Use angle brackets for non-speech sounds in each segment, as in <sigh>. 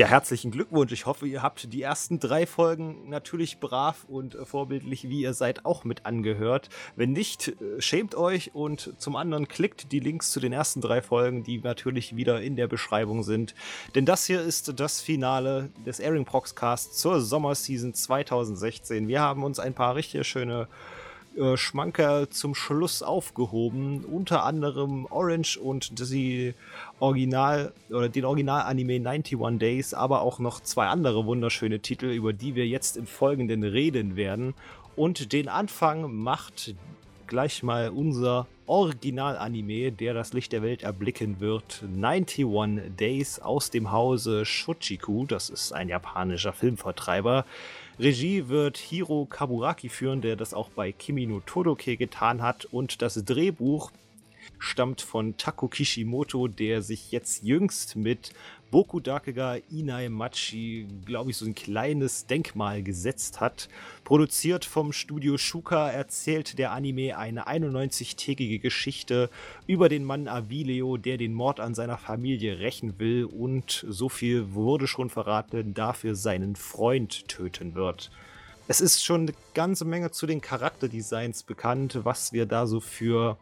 Ja, herzlichen Glückwunsch. Ich hoffe, ihr habt die ersten drei Folgen natürlich brav und äh, vorbildlich, wie ihr seid, auch mit angehört. Wenn nicht, äh, schämt euch und zum anderen klickt die Links zu den ersten drei Folgen, die natürlich wieder in der Beschreibung sind. Denn das hier ist das Finale des Airing Proxcast zur Sommerseason 2016. Wir haben uns ein paar richtig schöne äh, Schmanker zum Schluss aufgehoben. Unter anderem Orange und die Original oder den Original-Anime 91 Days, aber auch noch zwei andere wunderschöne Titel, über die wir jetzt im Folgenden reden werden. Und den Anfang macht gleich mal unser Original-Anime, der das Licht der Welt erblicken wird. 91 Days aus dem Hause Shochiku, das ist ein japanischer Filmvertreiber. Regie wird Hiro Kaburaki führen, der das auch bei Kimi no Todoke getan hat. Und das Drehbuch stammt von Tako Kishimoto, der sich jetzt jüngst mit Boku Dakega Inai Machi, glaube ich, so ein kleines Denkmal gesetzt hat. Produziert vom Studio Shuka erzählt der Anime eine 91-tägige Geschichte über den Mann Avileo, der den Mord an seiner Familie rächen will und so viel wurde schon verraten, dafür seinen Freund töten wird. Es ist schon eine ganze Menge zu den Charakterdesigns bekannt, was wir da so für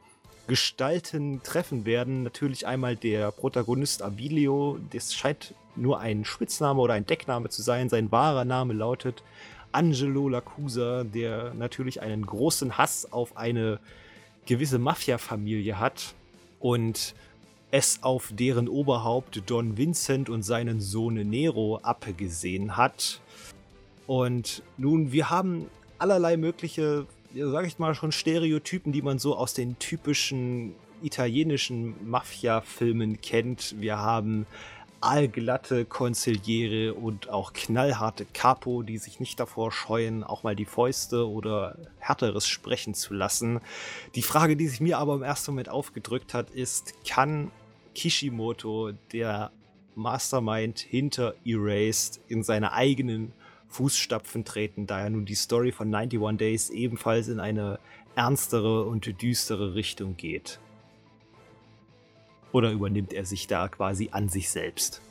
Gestalten treffen werden. Natürlich einmal der Protagonist Abilio, das scheint nur ein Spitzname oder ein Deckname zu sein. Sein wahrer Name lautet Angelo Lacusa, der natürlich einen großen Hass auf eine gewisse Mafia-Familie hat und es auf deren Oberhaupt Don Vincent und seinen Sohn Nero abgesehen hat. Und nun, wir haben allerlei mögliche sage ich mal, schon Stereotypen, die man so aus den typischen italienischen Mafia-Filmen kennt. Wir haben allglatte Konziliere und auch knallharte Capo, die sich nicht davor scheuen, auch mal die Fäuste oder härteres sprechen zu lassen. Die Frage, die sich mir aber im ersten Moment aufgedrückt hat, ist, kann Kishimoto, der Mastermind hinter Erased, in seiner eigenen Fußstapfen treten, da ja nun die Story von 91 Days ebenfalls in eine ernstere und düstere Richtung geht. Oder übernimmt er sich da quasi an sich selbst?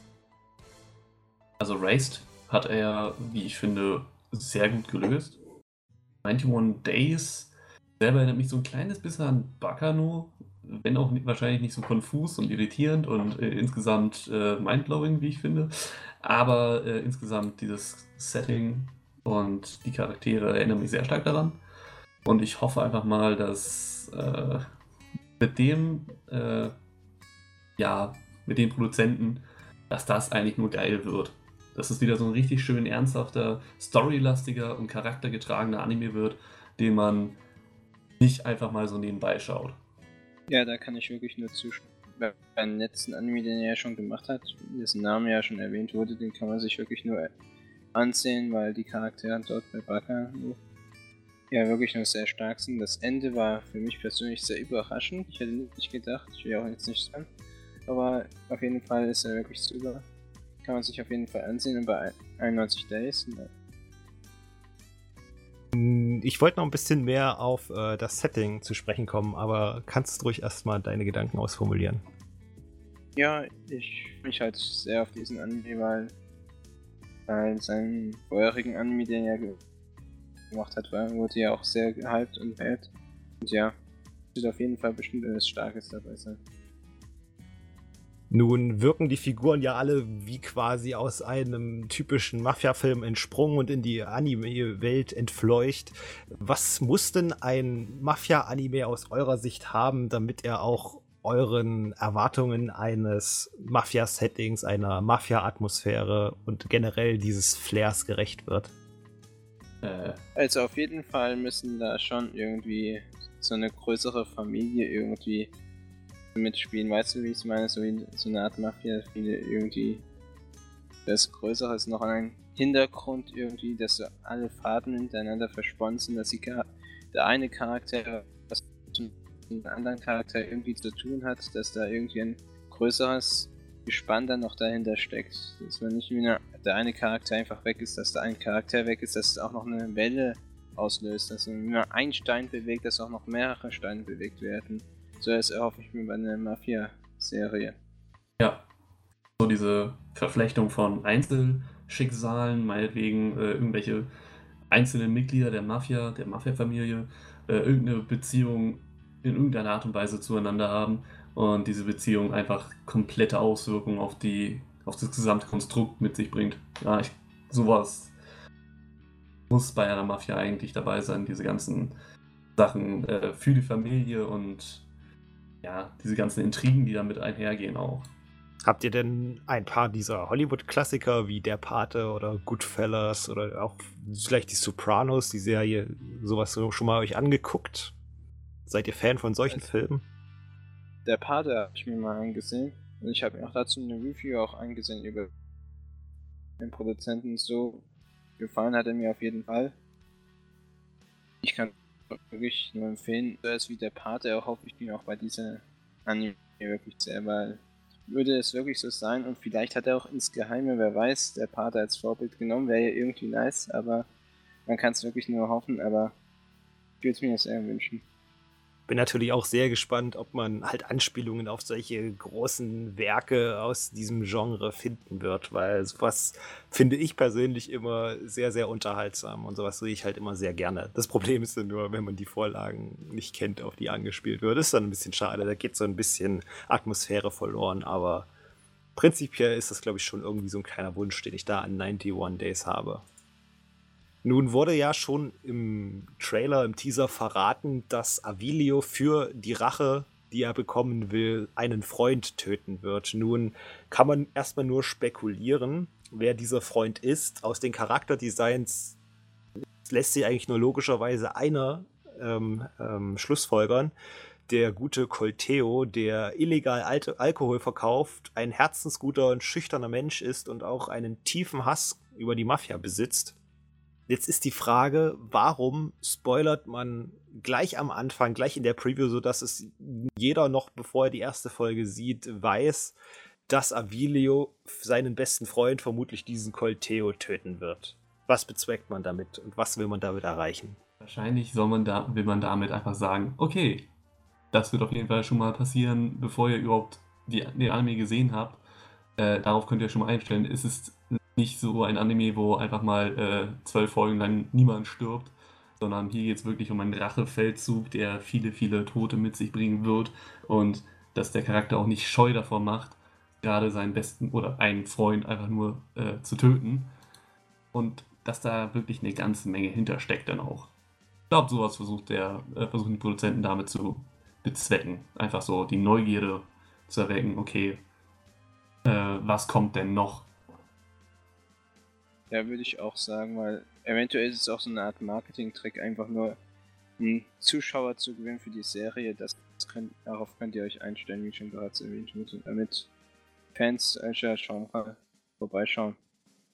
Also Raced hat er, wie ich finde, sehr gut gelöst. 91 Days selber erinnert mich so ein kleines bisschen an Bakano, wenn auch wahrscheinlich nicht so konfus und irritierend und äh, insgesamt äh, mindblowing, wie ich finde. Aber äh, insgesamt dieses Setting und die Charaktere erinnern mich sehr stark daran. Und ich hoffe einfach mal, dass äh, mit dem, äh, ja, mit den Produzenten, dass das eigentlich nur geil wird. Dass es wieder so ein richtig schön ernsthafter, storylastiger und charaktergetragener Anime wird, den man nicht einfach mal so nebenbei schaut. Ja, da kann ich wirklich nur zustimmen. Beim letzten Anime, den er ja schon gemacht hat, dessen Name ja schon erwähnt wurde, den kann man sich wirklich nur ansehen, weil die Charaktere dort bei Baka ja wirklich nur sehr stark sind. Das Ende war für mich persönlich sehr überraschend. Ich hätte nicht gedacht, ich will auch jetzt nicht sagen. Aber auf jeden Fall ist er wirklich super. Kann man sich auf jeden Fall ansehen und bei 91 Days ich wollte noch ein bisschen mehr auf äh, das Setting zu sprechen kommen, aber kannst du ruhig erstmal deine Gedanken ausformulieren? Ja, ich mich halt sehr auf diesen Anime, weil, weil seinen vorherigen Anime, den er gemacht hat, war, wurde ja auch sehr gehypt und wert. Und ja, wird auf jeden Fall bestimmt etwas Starkes dabei sein. Nun wirken die Figuren ja alle wie quasi aus einem typischen Mafia-Film entsprungen und in die Anime-Welt entfleucht. Was muss denn ein Mafia-Anime aus eurer Sicht haben, damit er auch euren Erwartungen eines Mafia-Settings, einer Mafia-Atmosphäre und generell dieses Flairs gerecht wird? Äh. Also auf jeden Fall müssen da schon irgendwie so eine größere Familie irgendwie mitspielen. Weißt du, wie ich meine? So, wie, so eine Art Mafia, viele irgendwie das Größere ist noch ein Hintergrund irgendwie, dass so alle Faden miteinander versponnen sind, dass die, der eine Charakter was mit dem anderen Charakter irgendwie zu tun hat, dass da irgendwie ein größeres Gespann dann noch dahinter steckt. Dass man nicht nur der eine Charakter einfach weg ist, dass da ein Charakter weg ist, dass es auch noch eine Welle auslöst, dass man einen Stein bewegt, dass auch noch mehrere Steine bewegt werden. So erhoffe ich mir bei einer Mafia-Serie. Ja. so diese Verflechtung von Einzelschicksalen, meinetwegen äh, irgendwelche einzelnen Mitglieder der Mafia, der Mafia-Familie, äh, irgendeine Beziehung in irgendeiner Art und Weise zueinander haben und diese Beziehung einfach komplette Auswirkungen auf die auf das gesamte Konstrukt mit sich bringt. Ja, ich, sowas muss bei einer Mafia eigentlich dabei sein, diese ganzen Sachen äh, für die Familie und ja, diese ganzen Intrigen, die damit einhergehen auch. Habt ihr denn ein paar dieser Hollywood-Klassiker wie Der Pate oder Goodfellas oder auch vielleicht die Sopranos, die Serie, sowas schon mal euch angeguckt? Seid ihr Fan von solchen also, Filmen? Der Pate habe ich mir mal angesehen und ich habe mir auch dazu eine Review auch angesehen über den Produzenten. So gefallen hat er mir auf jeden Fall. Ich kann wirklich nur empfehlen, so ist wie der Pate, auch hoffe ich mir auch bei dieser Anime wirklich sehr, weil würde es wirklich so sein und vielleicht hat er auch ins Geheime, wer weiß, der Pater als Vorbild genommen, wäre ja irgendwie nice, aber man kann es wirklich nur hoffen, aber ich würde es mir sehr wünschen bin natürlich auch sehr gespannt, ob man halt Anspielungen auf solche großen Werke aus diesem Genre finden wird, weil sowas finde ich persönlich immer sehr, sehr unterhaltsam und sowas sehe ich halt immer sehr gerne. Das Problem ist dann nur, wenn man die Vorlagen nicht kennt, auf die angespielt wird, ist dann ein bisschen schade. Da geht so ein bisschen Atmosphäre verloren, aber prinzipiell ist das, glaube ich, schon irgendwie so ein kleiner Wunsch, den ich da an 91 Days habe. Nun wurde ja schon im Trailer, im Teaser verraten, dass Avilio für die Rache, die er bekommen will, einen Freund töten wird. Nun kann man erstmal nur spekulieren, wer dieser Freund ist. Aus den Charakterdesigns lässt sich eigentlich nur logischerweise einer ähm, ähm, schlussfolgern. Der gute Colteo, der illegal Al Alkohol verkauft, ein herzensguter und schüchterner Mensch ist und auch einen tiefen Hass über die Mafia besitzt. Jetzt ist die Frage, warum spoilert man gleich am Anfang, gleich in der Preview, sodass es jeder noch, bevor er die erste Folge sieht, weiß, dass Avilio seinen besten Freund, vermutlich diesen Colteo, töten wird. Was bezweckt man damit und was will man damit erreichen? Wahrscheinlich soll man da, will man damit einfach sagen, okay, das wird auf jeden Fall schon mal passieren, bevor ihr überhaupt die, die Anime gesehen habt. Äh, darauf könnt ihr schon mal einstellen. Es ist nicht so ein Anime, wo einfach mal äh, zwölf Folgen lang niemand stirbt, sondern hier geht es wirklich um einen Rachefeldzug, der viele, viele Tote mit sich bringen wird und dass der Charakter auch nicht scheu davor macht, gerade seinen besten oder einen Freund einfach nur äh, zu töten. Und dass da wirklich eine ganze Menge hintersteckt dann auch. Ich glaube, sowas versucht der, äh, versuchen die Produzenten damit zu bezwecken. Einfach so die Neugierde zu erwecken, okay, äh, was kommt denn noch? Ja, würde ich auch sagen, weil eventuell ist es auch so eine Art Marketing-Trick, einfach nur einen Zuschauer zu gewinnen für die Serie. Das könnt, darauf könnt ihr euch einstellen, wie ich schon bereits erwähnt habe, damit Fans solcher Genre vorbeischauen.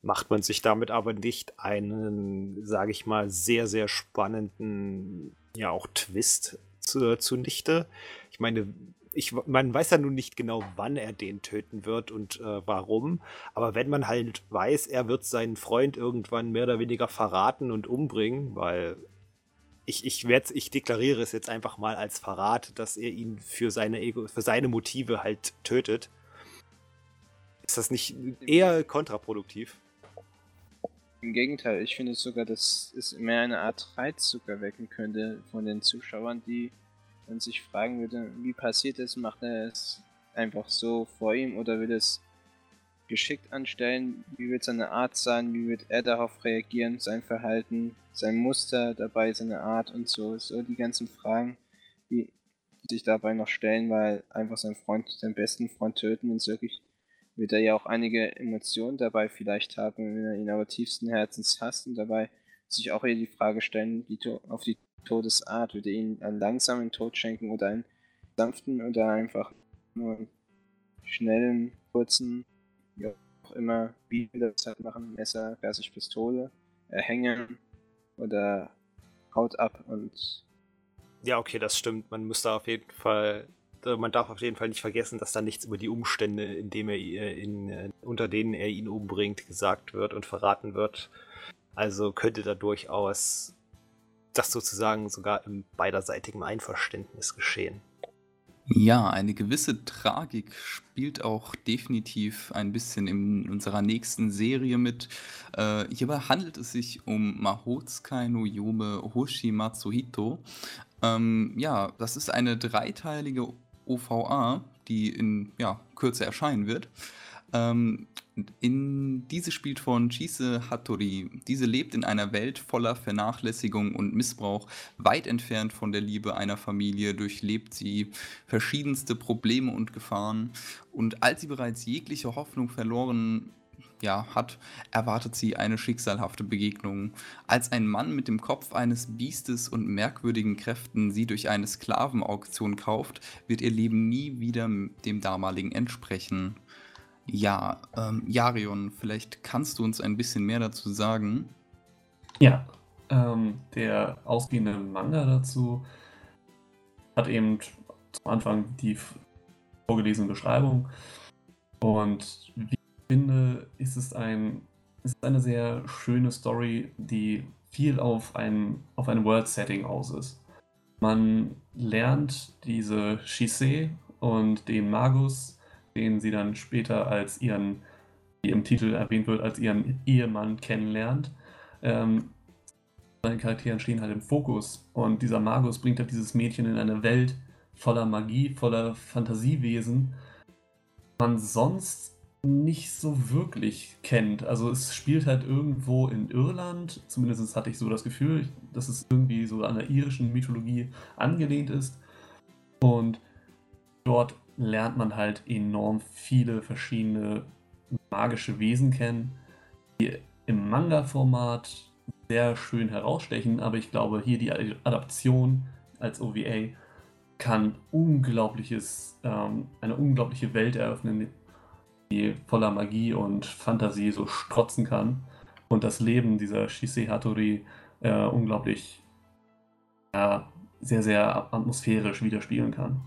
Macht man sich damit aber nicht einen, sage ich mal, sehr, sehr spannenden, ja auch Twist zu, zunichte? Ich meine, ich, man weiß ja nun nicht genau, wann er den töten wird und äh, warum. Aber wenn man halt weiß, er wird seinen Freund irgendwann mehr oder weniger verraten und umbringen, weil ich, ich, ich deklariere es jetzt einfach mal als Verrat, dass er ihn für seine, Ego, für seine Motive halt tötet. Ist das nicht eher kontraproduktiv? Im Gegenteil, ich finde sogar, dass es mehr eine Art Reiz sogar wecken könnte von den Zuschauern, die und sich fragen würde, wie passiert es, macht er es einfach so vor ihm oder will es geschickt anstellen, wie wird seine Art sein, wie wird er darauf reagieren, sein Verhalten, sein Muster dabei, seine Art und so, so die ganzen Fragen, die sich dabei noch stellen, weil einfach sein Freund, seinen besten Freund töten und wirklich wird er ja auch einige Emotionen dabei vielleicht haben, wenn er ihn aber tiefsten Herzens hasst und dabei sich auch eher die Frage stellen, die auf die Todesart? Würde ihn einen langsamen Tod schenken oder einen sanften oder einfach nur einen schnellen, kurzen, wie auch immer, wie will das machen? Messer versus Pistole, erhängen oder haut ab und. Ja, okay, das stimmt. Man muss da auf jeden Fall man darf auf jeden Fall nicht vergessen, dass da nichts über die Umstände, in dem er in, äh, unter denen er ihn umbringt, gesagt wird und verraten wird. Also könnte da durchaus das sozusagen sogar im beiderseitigen Einverständnis geschehen. Ja, eine gewisse Tragik spielt auch definitiv ein bisschen in unserer nächsten Serie mit. Äh, hierbei handelt es sich um Mahotsukai no Yome Hoshi Matsuhito. Ähm, ja, das ist eine dreiteilige OVA, die in ja, Kürze erscheinen wird. Ähm, in, diese spielt von Chise Hattori. Diese lebt in einer Welt voller Vernachlässigung und Missbrauch. Weit entfernt von der Liebe einer Familie durchlebt sie verschiedenste Probleme und Gefahren. Und als sie bereits jegliche Hoffnung verloren ja, hat, erwartet sie eine schicksalhafte Begegnung. Als ein Mann mit dem Kopf eines Biestes und merkwürdigen Kräften sie durch eine Sklavenauktion kauft, wird ihr Leben nie wieder dem damaligen entsprechen. Ja, ähm, Jarion, vielleicht kannst du uns ein bisschen mehr dazu sagen. Ja, ähm, der ausgehende Manga dazu hat eben zum Anfang die vorgelesene Beschreibung. Und wie ich finde, ist es, ein, ist eine sehr schöne Story, die viel auf ein, auf ein World-Setting aus ist. Man lernt diese Shisei und den Magus den sie dann später als ihren, wie im Titel erwähnt wird, als ihren Ehemann kennenlernt. Ähm, seine Charaktere stehen halt im Fokus und dieser Magus bringt halt dieses Mädchen in eine Welt voller Magie, voller Fantasiewesen, man sonst nicht so wirklich kennt. Also es spielt halt irgendwo in Irland, zumindest hatte ich so das Gefühl, dass es irgendwie so an der irischen Mythologie angelehnt ist. Und dort lernt man halt enorm viele verschiedene magische Wesen kennen, die im Manga-Format sehr schön herausstechen, aber ich glaube, hier die Adaption als OVA kann unglaubliches, ähm, eine unglaubliche Welt eröffnen, die voller Magie und Fantasie so strotzen kann und das Leben dieser Shisei Hattori äh, unglaublich äh, sehr, sehr atmosphärisch widerspiegeln kann.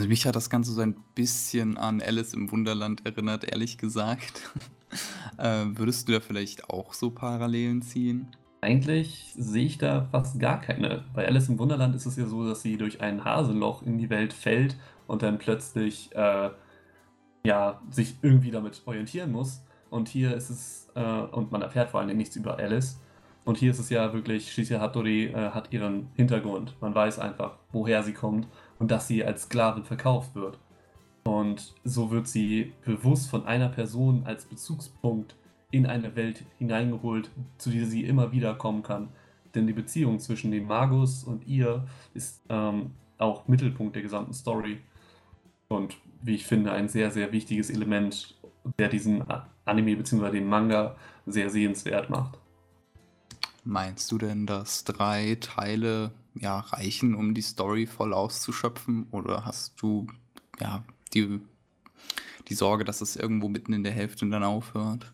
Also mich hat das Ganze so ein bisschen an Alice im Wunderland erinnert, ehrlich gesagt. <laughs> äh, würdest du da vielleicht auch so Parallelen ziehen? Eigentlich sehe ich da fast gar keine. Bei Alice im Wunderland ist es ja so, dass sie durch ein Hasenloch in die Welt fällt und dann plötzlich äh, ja, sich irgendwie damit orientieren muss. Und hier ist es, äh, und man erfährt vor allem nichts über Alice. Und hier ist es ja wirklich, Shisia Hattori äh, hat ihren Hintergrund. Man weiß einfach, woher sie kommt und dass sie als Sklavin verkauft wird. Und so wird sie bewusst von einer Person als Bezugspunkt in eine Welt hineingeholt, zu der sie immer wieder kommen kann. Denn die Beziehung zwischen dem Magus und ihr ist ähm, auch Mittelpunkt der gesamten Story. Und wie ich finde, ein sehr, sehr wichtiges Element, der diesen Anime bzw. den Manga sehr sehenswert macht. Meinst du denn, dass drei Teile ja, reichen, um die Story voll auszuschöpfen? Oder hast du ja die, die Sorge, dass es irgendwo mitten in der Hälfte dann aufhört?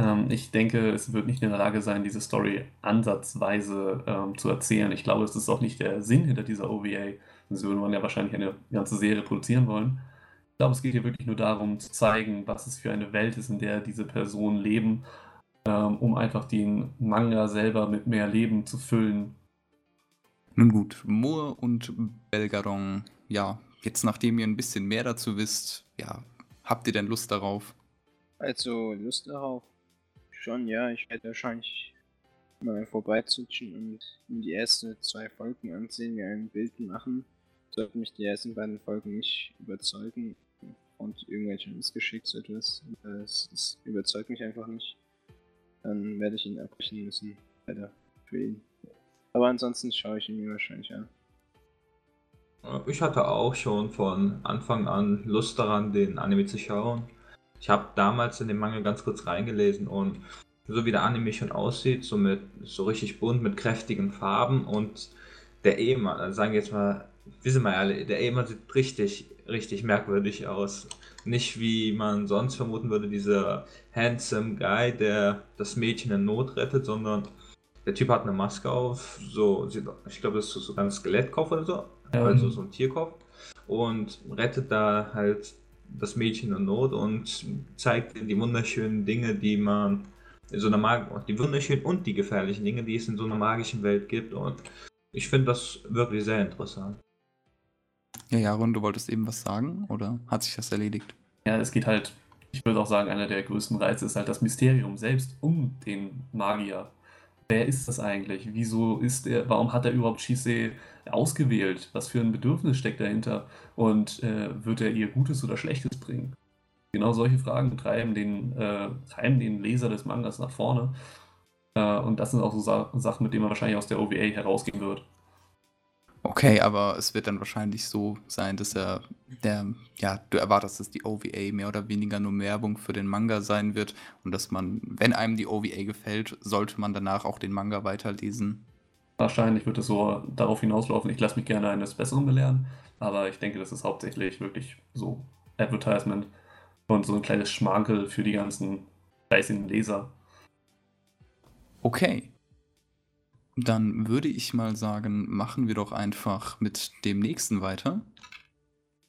Ähm, ich denke, es wird nicht in der Lage sein, diese Story ansatzweise ähm, zu erzählen. Ich glaube, es ist auch nicht der Sinn hinter dieser OVA. Sonst würde man ja wahrscheinlich eine ganze Serie produzieren wollen. Ich glaube, es geht hier wirklich nur darum, zu zeigen, was es für eine Welt ist, in der diese Personen leben, ähm, um einfach den Manga selber mit mehr Leben zu füllen nun gut, Moore und Belgaron, ja, jetzt nachdem ihr ein bisschen mehr dazu wisst, ja, habt ihr denn Lust darauf? Also, Lust darauf? Schon, ja, ich werde wahrscheinlich mal vorbeizutschen und mir die ersten zwei Folgen ansehen, mir ein Bild machen. Sollten mich die ersten beiden Folgen nicht überzeugen und irgendwelche Missgeschicks etwas, das, das überzeugt mich einfach nicht, dann werde ich ihn abbrechen müssen, leider für ihn. Aber ansonsten schaue ich ihn mir wahrscheinlich an. Ich hatte auch schon von Anfang an Lust daran, den Anime zu schauen. Ich habe damals in den Manga ganz kurz reingelesen und so wie der Anime schon aussieht, so mit so richtig bunt mit kräftigen Farben und der Ehemann, also sagen wir jetzt mal, wissen wir alle, der Ehemann sieht richtig, richtig merkwürdig aus. Nicht wie man sonst vermuten würde, dieser handsome Guy, der das Mädchen in Not rettet, sondern der Typ hat eine Maske auf, so, ich glaube, das ist sogar ein Skelettkopf oder so, ähm. also so ein Tierkopf, und rettet da halt das Mädchen in Not und zeigt die wunderschönen Dinge, die man in so einer Mag die wunderschönen und die gefährlichen Dinge, die es in so einer magischen Welt gibt. Und ich finde das wirklich sehr interessant. Ja, Jaron, du wolltest eben was sagen oder hat sich das erledigt? Ja, es geht halt, ich würde auch sagen, einer der größten Reize ist halt das Mysterium selbst um den Magier. Wer ist das eigentlich? Wieso ist er, warum hat er überhaupt Shisei ausgewählt? Was für ein Bedürfnis steckt dahinter? Und äh, wird er ihr Gutes oder Schlechtes bringen? Genau solche Fragen treiben den, äh, treiben den Leser des Mangas nach vorne. Äh, und das sind auch so Sa Sachen, mit denen man wahrscheinlich aus der OVA herausgehen wird. Okay, aber es wird dann wahrscheinlich so sein, dass er der ja, du erwartest, dass die OVA mehr oder weniger nur Werbung für den Manga sein wird und dass man, wenn einem die OVA gefällt, sollte man danach auch den Manga weiterlesen. Wahrscheinlich wird es so darauf hinauslaufen. Ich lasse mich gerne eines Besseren belehren, aber ich denke, das ist hauptsächlich wirklich so Advertisement und so ein kleines Schmankel für die ganzen fleißigen Leser. Okay. Dann würde ich mal sagen, machen wir doch einfach mit dem nächsten weiter.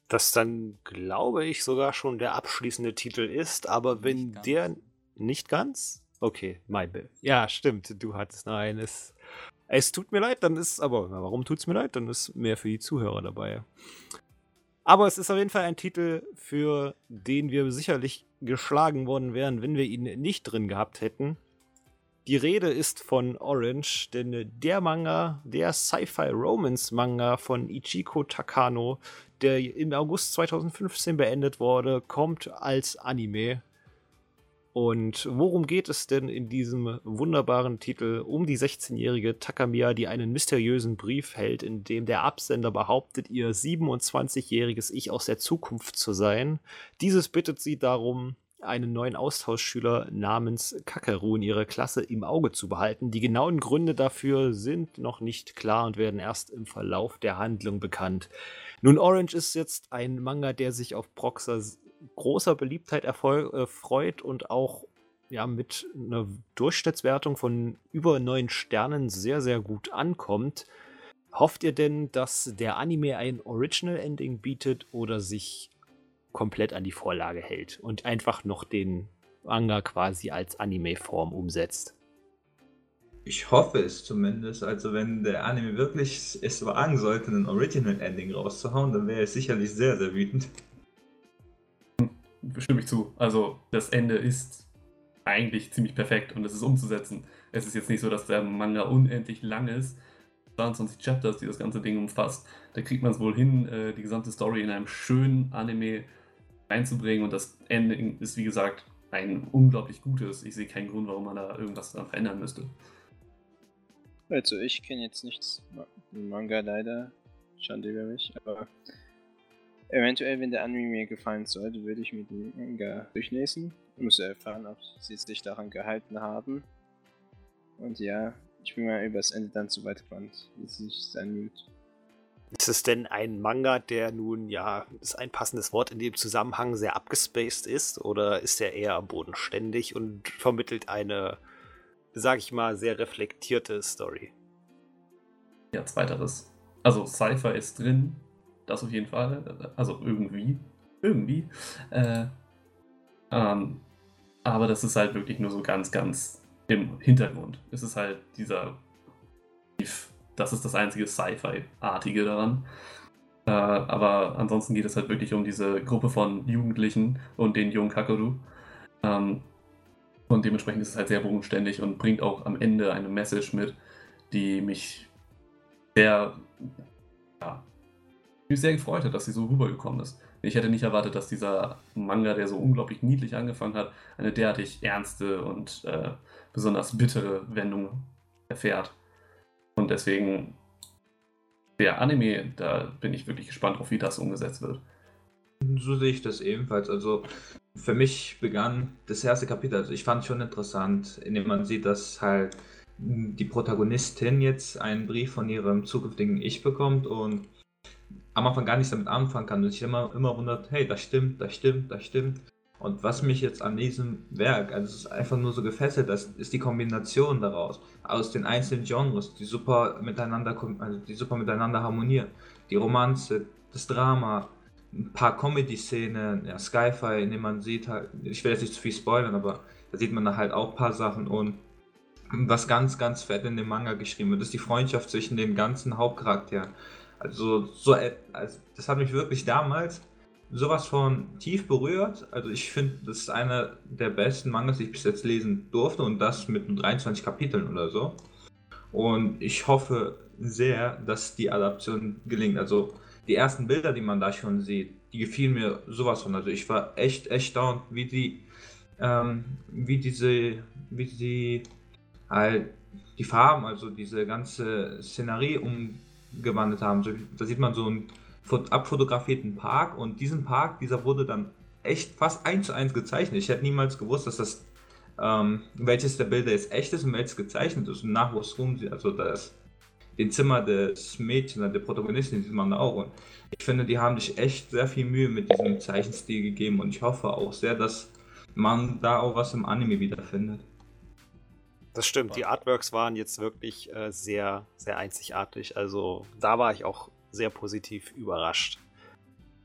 Das dann, glaube ich, sogar schon der abschließende Titel ist, aber wenn der nicht ganz? Okay, mein Bill. Ja, stimmt, du hattest nein, es, es tut mir leid, dann ist aber, warum tut es mir leid? Dann ist mehr für die Zuhörer dabei. Aber es ist auf jeden Fall ein Titel, für den wir sicherlich geschlagen worden wären, wenn wir ihn nicht drin gehabt hätten. Die Rede ist von Orange, denn der Manga, der Sci-Fi-Romance-Manga von Ichiko Takano, der im August 2015 beendet wurde, kommt als Anime. Und worum geht es denn in diesem wunderbaren Titel? Um die 16-jährige Takamiya, die einen mysteriösen Brief hält, in dem der Absender behauptet, ihr 27-jähriges Ich aus der Zukunft zu sein. Dieses bittet sie darum, einen neuen Austauschschüler namens Kakeru in ihrer Klasse im Auge zu behalten. Die genauen Gründe dafür sind noch nicht klar und werden erst im Verlauf der Handlung bekannt. Nun, Orange ist jetzt ein Manga, der sich auf Proxer großer Beliebtheit äh, freut und auch ja, mit einer Durchschnittswertung von über neun Sternen sehr, sehr gut ankommt. Hofft ihr denn, dass der Anime ein Original Ending bietet oder sich komplett an die Vorlage hält und einfach noch den Manga quasi als Anime-Form umsetzt. Ich hoffe es zumindest. Also wenn der Anime wirklich es wagen sollte, ein Original Ending rauszuhauen, dann wäre es sicherlich sehr, sehr wütend. Stimme ich zu. Also das Ende ist eigentlich ziemlich perfekt und es ist umzusetzen. Es ist jetzt nicht so, dass der Manga unendlich lang ist. 22 Chapters, die das ganze Ding umfasst. Da kriegt man es wohl hin, äh, die gesamte Story in einem schönen Anime einzubringen und das Ende ist, wie gesagt, ein unglaublich gutes. Ich sehe keinen Grund, warum man da irgendwas dran verändern müsste. Also ich kenne jetzt nichts Manga leider, Schande über mich, aber eventuell, wenn der Anime mir gefallen sollte, würde ich mir den Manga durchlesen. Ich muss erfahren, ob sie sich daran gehalten haben. Und ja, ich bin mal übers Ende dann zu weit gespannt, wie es sich anfühlt. Ist es denn ein Manga, der nun, ja, ist ein passendes Wort in dem Zusammenhang, sehr abgespaced ist? Oder ist er eher bodenständig und vermittelt eine, sag ich mal, sehr reflektierte Story? Ja, zweiteres. Also Cypher ist drin, das auf jeden Fall. Also irgendwie. Irgendwie. Äh, ähm, aber das ist halt wirklich nur so ganz, ganz im Hintergrund. Es ist halt dieser das ist das einzige Sci-Fi-artige daran. Äh, aber ansonsten geht es halt wirklich um diese Gruppe von Jugendlichen und den jungen Kakeru. Ähm, und dementsprechend ist es halt sehr bodenständig und bringt auch am Ende eine Message mit, die mich sehr, ja, mich sehr gefreut hat, dass sie so rübergekommen ist. Ich hätte nicht erwartet, dass dieser Manga, der so unglaublich niedlich angefangen hat, eine derartig ernste und äh, besonders bittere Wendung erfährt. Und deswegen, der Anime, da bin ich wirklich gespannt drauf, wie das umgesetzt wird. So sehe ich das ebenfalls. Also für mich begann das erste Kapitel, also ich fand es schon interessant, indem man sieht, dass halt die Protagonistin jetzt einen Brief von ihrem zukünftigen Ich bekommt und am Anfang gar nichts damit anfangen kann und sich immer, immer wundert, hey, das stimmt, das stimmt, das stimmt. Und was mich jetzt an diesem Werk, also es ist einfach nur so gefesselt, das ist die Kombination daraus, aus den einzelnen Genres, die super miteinander, also die super miteinander harmonieren. Die Romanze, das Drama, ein paar Comedy-Szenen, ja, Skyfi, in dem man sieht halt, ich will jetzt nicht zu viel spoilern, aber da sieht man da halt auch ein paar Sachen und was ganz, ganz fett in dem Manga geschrieben wird, ist die Freundschaft zwischen den ganzen Hauptcharakteren. Also, so, also das hat mich wirklich damals sowas von tief berührt. Also ich finde, das ist einer der besten Mangas, die ich bis jetzt lesen durfte und das mit 23 Kapiteln oder so. Und ich hoffe sehr, dass die Adaption gelingt. Also die ersten Bilder, die man da schon sieht, die gefielen mir sowas von. Also ich war echt erstaunt, wie die, ähm, wie diese, wie die halt die Farben, also diese ganze Szenerie umgewandelt haben. da sieht man so ein abfotografierten Park und diesen Park, dieser wurde dann echt fast eins zu eins gezeichnet. Ich hätte niemals gewusst, dass das ähm, welches der Bilder jetzt echt ist und welches gezeichnet ist und nach rum also das den Zimmer des Mädchens, der Protagonistin sieht man da auch und ich finde, die haben sich echt sehr viel Mühe mit diesem Zeichenstil gegeben und ich hoffe auch sehr, dass man da auch was im Anime wiederfindet. Das stimmt, die Artworks waren jetzt wirklich äh, sehr, sehr einzigartig. Also da war ich auch sehr positiv überrascht.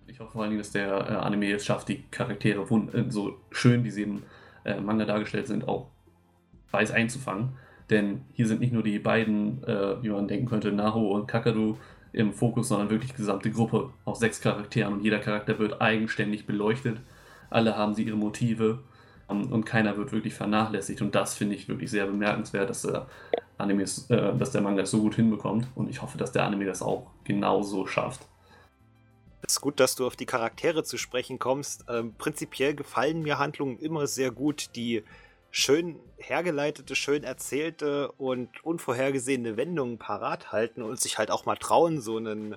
Ich hoffe vor allen Dingen, dass der äh, Anime es schafft, die Charaktere äh, so schön, wie sie im äh, Manga dargestellt sind, auch weiß einzufangen. Denn hier sind nicht nur die beiden, wie man denken könnte, Naho und Kakadu im Fokus, sondern wirklich die gesamte Gruppe aus sechs Charakteren und jeder Charakter wird eigenständig beleuchtet. Alle haben sie ihre Motive ähm, und keiner wird wirklich vernachlässigt. Und das finde ich wirklich sehr bemerkenswert, dass der Anime, äh, dass der Manga das so gut hinbekommt. Und ich hoffe, dass der Anime das auch genauso schafft. Es ist gut, dass du auf die Charaktere zu sprechen kommst. Ähm, prinzipiell gefallen mir Handlungen immer sehr gut, die schön hergeleitete, schön erzählte und unvorhergesehene Wendungen parat halten und sich halt auch mal trauen, so einen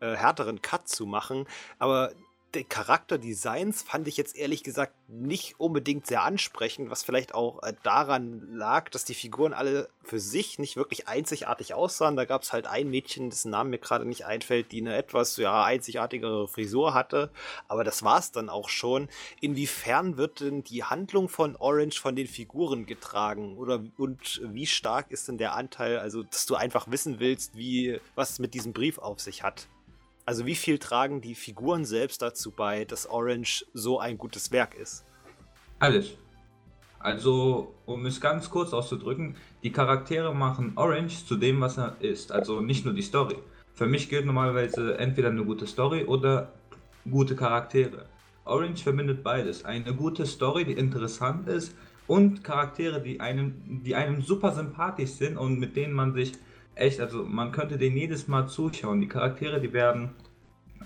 äh, härteren Cut zu machen. Aber die Charakterdesigns fand ich jetzt ehrlich gesagt nicht unbedingt sehr ansprechend, was vielleicht auch äh, daran lag, dass die Figuren alle für sich nicht wirklich einzigartig aussahen. Da gab es halt ein Mädchen, dessen Name mir gerade nicht einfällt, die eine etwas ja, einzigartigere Frisur hatte. Aber das war es dann auch schon. Inwiefern wird denn die Handlung von Orange von den Figuren getragen? Oder und wie stark ist denn der Anteil, also dass du einfach wissen willst, wie was es mit diesem Brief auf sich hat? Also wie viel tragen die Figuren selbst dazu bei, dass Orange so ein gutes Werk ist? Alles. Also, um es ganz kurz auszudrücken, die Charaktere machen Orange zu dem, was er ist. Also nicht nur die Story. Für mich gilt normalerweise entweder eine gute Story oder gute Charaktere. Orange verbindet beides. Eine gute Story, die interessant ist und Charaktere, die einem, die einem super sympathisch sind und mit denen man sich echt, also man könnte denen jedes Mal zuschauen. Die Charaktere, die werden,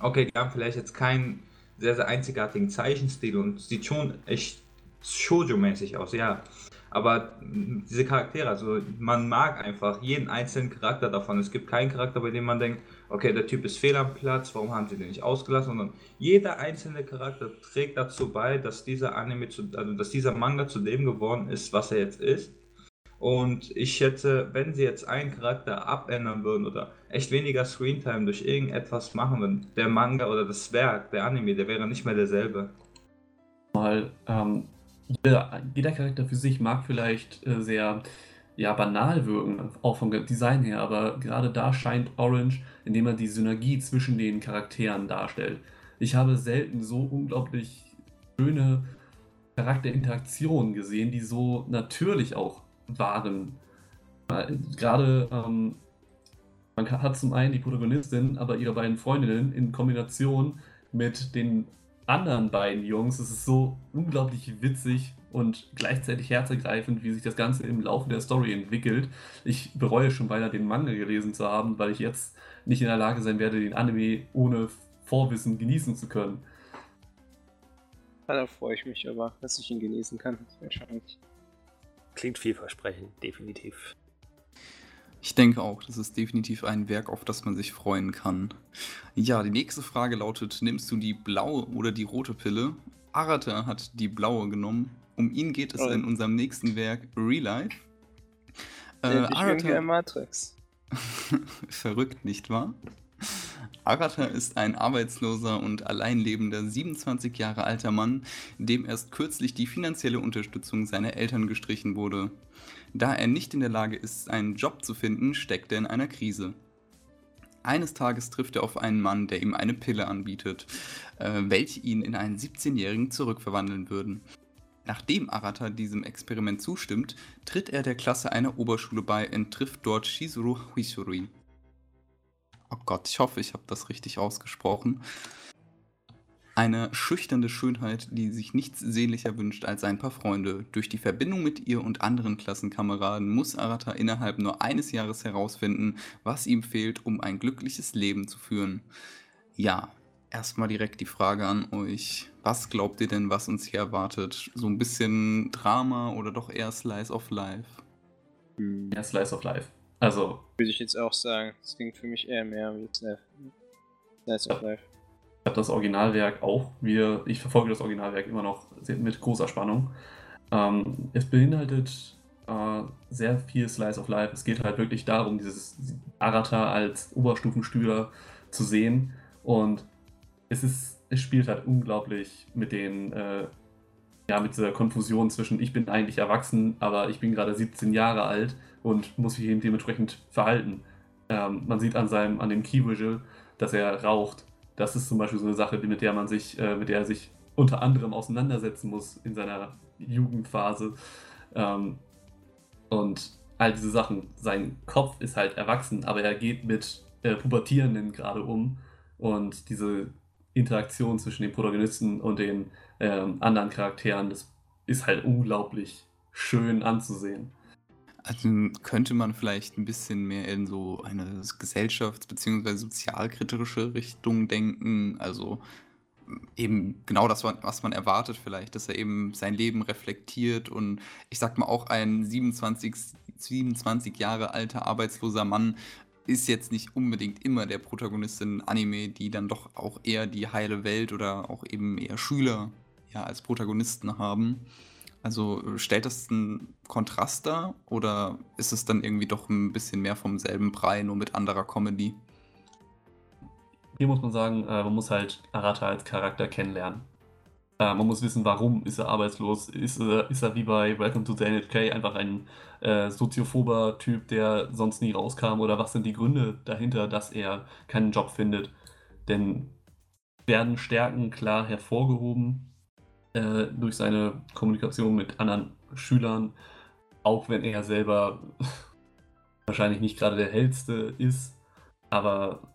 okay, die haben vielleicht jetzt keinen sehr, sehr einzigartigen Zeichenstil und sieht schon echt Shoujo-mäßig aus, ja. Aber diese Charaktere, also man mag einfach jeden einzelnen Charakter davon. Es gibt keinen Charakter, bei dem man denkt, okay, der Typ ist fehl am Platz, warum haben sie den nicht ausgelassen? Sondern jeder einzelne Charakter trägt dazu bei, dass dieser Anime zu, also dass dieser Manga zu dem geworden ist, was er jetzt ist. Und ich schätze, wenn sie jetzt einen Charakter abändern würden oder echt weniger Screentime durch irgendetwas machen würden, der Manga oder das Werk, der Anime, der wäre nicht mehr derselbe. Mal, ähm, jeder, jeder, Charakter für sich mag vielleicht äh, sehr ja, banal wirken, auch vom Design her, aber gerade da scheint Orange, indem er die Synergie zwischen den Charakteren darstellt. Ich habe selten so unglaublich schöne Charakterinteraktionen gesehen, die so natürlich auch waren. Gerade ähm, man hat zum einen die Protagonistin, aber ihre beiden Freundinnen in Kombination mit den anderen beiden Jungs. Es ist so unglaublich witzig und gleichzeitig herzergreifend, wie sich das Ganze im Laufe der Story entwickelt. Ich bereue schon beinahe den Manga gelesen zu haben, weil ich jetzt nicht in der Lage sein werde, den Anime ohne Vorwissen genießen zu können. da freue ich mich aber, dass ich ihn genießen kann, wahrscheinlich klingt vielversprechend, definitiv. Ich denke auch, das ist definitiv ein Werk, auf das man sich freuen kann. Ja, die nächste Frage lautet: Nimmst du die blaue oder die rote Pille? Arata hat die blaue genommen. Um ihn geht es oh. in unserem nächsten Werk Real Life. Äh, Arata... Matrix. <laughs> Verrückt, nicht wahr? Arata ist ein arbeitsloser und alleinlebender 27 Jahre alter Mann, dem erst kürzlich die finanzielle Unterstützung seiner Eltern gestrichen wurde. Da er nicht in der Lage ist, einen Job zu finden, steckt er in einer Krise. Eines Tages trifft er auf einen Mann, der ihm eine Pille anbietet, äh, welche ihn in einen 17-Jährigen zurückverwandeln würden. Nachdem Arata diesem Experiment zustimmt, tritt er der Klasse einer Oberschule bei und trifft dort Shizuru Hisuri. Oh Gott, ich hoffe, ich habe das richtig ausgesprochen. Eine schüchternde Schönheit, die sich nichts sehnlicher wünscht als ein paar Freunde. Durch die Verbindung mit ihr und anderen Klassenkameraden muss Arata innerhalb nur eines Jahres herausfinden, was ihm fehlt, um ein glückliches Leben zu führen. Ja, erstmal direkt die Frage an euch. Was glaubt ihr denn, was uns hier erwartet? So ein bisschen Drama oder doch eher Slice of Life? Hm. Ja, Slice of Life. Also. Würde ich jetzt auch sagen. Das klingt für mich eher mehr wie Slice of Life habe das Originalwerk auch. Wir, ich verfolge das Originalwerk immer noch mit großer Spannung. Ähm, es beinhaltet äh, sehr viel Slice of Life. Es geht halt wirklich darum, dieses Arata als Oberstufenstühler zu sehen. Und es ist, es spielt halt unglaublich mit den, äh, ja, mit dieser Konfusion zwischen ich bin eigentlich erwachsen, aber ich bin gerade 17 Jahre alt und muss mich eben dementsprechend verhalten. Ähm, man sieht an seinem, an dem Key Visual, dass er raucht das ist zum Beispiel so eine Sache, mit der man sich, äh, mit der er sich unter anderem auseinandersetzen muss in seiner Jugendphase. Ähm, und all diese Sachen. Sein Kopf ist halt erwachsen, aber er geht mit äh, Pubertierenden gerade um. Und diese Interaktion zwischen den Protagonisten und den ähm, anderen Charakteren, das ist halt unglaublich schön anzusehen. Also könnte man vielleicht ein bisschen mehr in so eine gesellschafts- bzw. sozialkritische Richtung denken. Also eben genau das, was man erwartet vielleicht, dass er eben sein Leben reflektiert und ich sag mal auch ein 27, 27 Jahre alter arbeitsloser Mann ist jetzt nicht unbedingt immer der Protagonist in Anime, die dann doch auch eher die heile Welt oder auch eben eher Schüler ja als Protagonisten haben. Also äh, stellt das einen Kontrast dar oder ist es dann irgendwie doch ein bisschen mehr vom selben Brei, nur mit anderer Comedy? Hier muss man sagen, äh, man muss halt Arata als Charakter kennenlernen. Äh, man muss wissen, warum ist er arbeitslos. Ist er, ist er wie bei Welcome to the NHK einfach ein äh, soziophober Typ, der sonst nie rauskam? Oder was sind die Gründe dahinter, dass er keinen Job findet? Denn werden Stärken klar hervorgehoben, äh, durch seine Kommunikation mit anderen Schülern, auch wenn er selber <laughs> wahrscheinlich nicht gerade der hellste ist, aber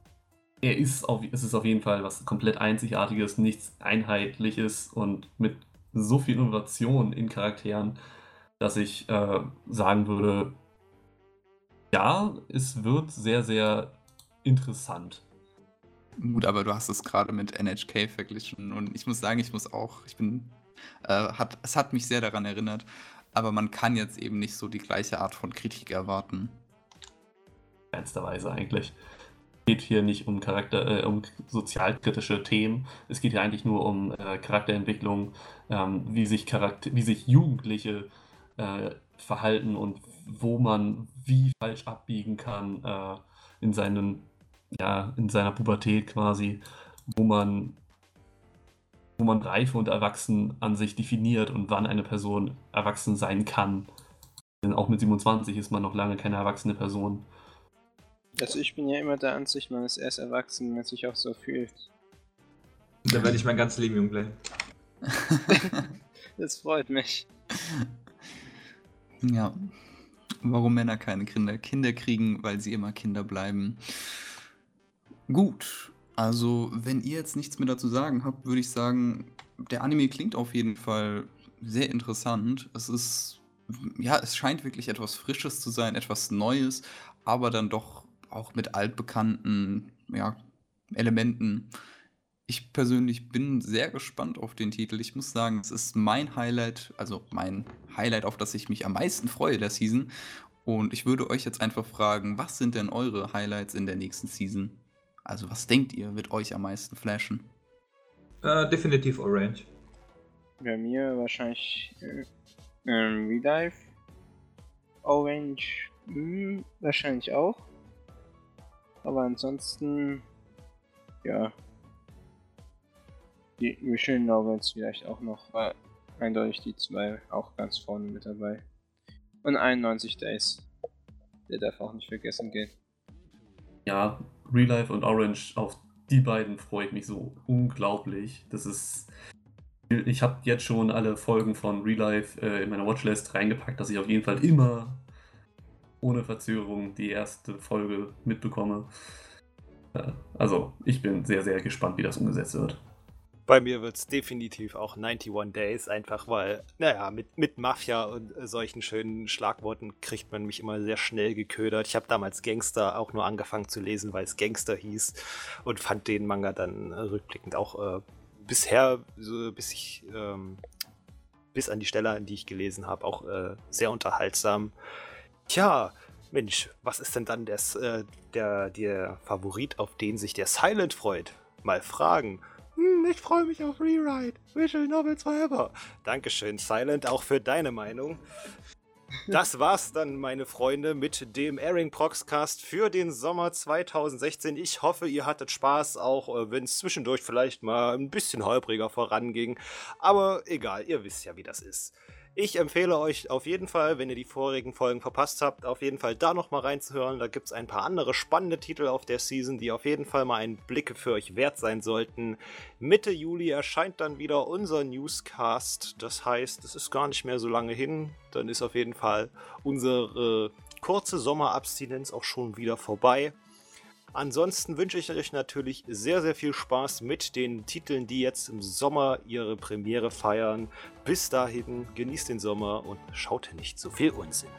er ist auf, es ist auf jeden Fall was komplett Einzigartiges, nichts Einheitliches und mit so viel Innovation in Charakteren, dass ich äh, sagen würde, ja, es wird sehr, sehr interessant. Gut, aber du hast es gerade mit NHK verglichen und ich muss sagen, ich muss auch, ich bin, äh, hat, es hat mich sehr daran erinnert, aber man kann jetzt eben nicht so die gleiche Art von Kritik erwarten. Keinster Weise eigentlich. Es geht hier nicht um Charakter, äh, um sozialkritische Themen. Es geht hier eigentlich nur um äh, Charakterentwicklung, ähm, wie sich Charakter, wie sich Jugendliche äh, verhalten und wo man wie falsch abbiegen kann äh, in seinen ja, in seiner Pubertät quasi, wo man, wo man Reife und Erwachsen an sich definiert und wann eine Person erwachsen sein kann. Denn auch mit 27 ist man noch lange keine erwachsene Person. Also ich bin ja immer der Ansicht, man ist erst erwachsen, wenn man sich auch so fühlt. Da werde ich mein ganzes Leben jung bleiben. <laughs> das freut mich. <laughs> Ja. Warum Männer keine Kinder, Kinder kriegen, weil sie immer Kinder bleiben. Gut, also wenn ihr jetzt nichts mehr dazu sagen habt, würde ich sagen, der Anime klingt auf jeden Fall sehr interessant. Es ist, ja, es scheint wirklich etwas Frisches zu sein, etwas Neues, aber dann doch auch mit altbekannten, ja, Elementen. Ich persönlich bin sehr gespannt auf den Titel. Ich muss sagen, es ist mein Highlight, also mein Highlight, auf das ich mich am meisten freue der Season. Und ich würde euch jetzt einfach fragen, was sind denn eure Highlights in der nächsten Season? Also was denkt ihr, wird euch am meisten flashen? Äh, definitiv Orange. Bei mir wahrscheinlich äh, ähm, Relive. Orange mh, hm, wahrscheinlich auch. Aber ansonsten, ja. Die Mission Novels vielleicht auch noch, war eindeutig die zwei auch ganz vorne mit dabei. Und 91 Days. Der darf auch nicht vergessen gehen. Ja, Real Life und Orange, auf die beiden freue ich mich so unglaublich. Das ist. Ich habe jetzt schon alle Folgen von Real Life äh, in meiner Watchlist reingepackt, dass ich auf jeden Fall immer ohne Verzögerung die erste Folge mitbekomme. Äh, also, ich bin sehr, sehr gespannt, wie das umgesetzt wird. Bei mir wird es definitiv auch 91 Days, einfach weil, naja, mit, mit Mafia und äh, solchen schönen Schlagworten kriegt man mich immer sehr schnell geködert. Ich habe damals Gangster auch nur angefangen zu lesen, weil es Gangster hieß und fand den Manga dann äh, rückblickend auch äh, bisher, so, bis ich, ähm, bis an die Stelle, an die ich gelesen habe, auch äh, sehr unterhaltsam. Tja, Mensch, was ist denn dann des, äh, der, der Favorit, auf den sich der Silent freut? Mal fragen. Hm, ich freue mich auf Rewrite. Visual Novels Forever. Dankeschön, Silent, auch für deine Meinung. Das war's dann, meine Freunde, mit dem Airing Proxcast für den Sommer 2016. Ich hoffe, ihr hattet Spaß, auch äh, wenn es zwischendurch vielleicht mal ein bisschen holpriger voranging. Aber egal, ihr wisst ja, wie das ist. Ich empfehle euch auf jeden Fall, wenn ihr die vorigen Folgen verpasst habt, auf jeden Fall da nochmal reinzuhören. Da gibt es ein paar andere spannende Titel auf der Season, die auf jeden Fall mal einen Blick für euch wert sein sollten. Mitte Juli erscheint dann wieder unser Newscast. Das heißt, es ist gar nicht mehr so lange hin. Dann ist auf jeden Fall unsere kurze Sommerabstinenz auch schon wieder vorbei. Ansonsten wünsche ich euch natürlich sehr, sehr viel Spaß mit den Titeln, die jetzt im Sommer ihre Premiere feiern. Bis dahin, genießt den Sommer und schaut nicht so viel Unsinn.